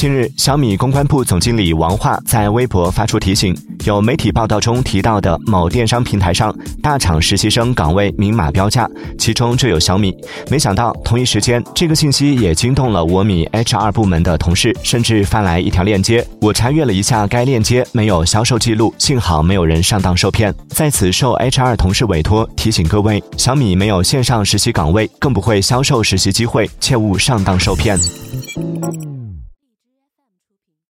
近日小米公关部总经理王化在微博发出提醒有媒体报道中提到的某电商平台上大厂实习生岗位明码标价其中就有小米。没想到同一时间这个信息也惊动了我米 hr 部门的同事甚至发来一条链接我查阅了一下该链接没有销售记录幸好没有人上当受骗。在此受 hr 同事委托提醒各位小米没有线上实习岗位更不会销售实习机会切勿上当受骗。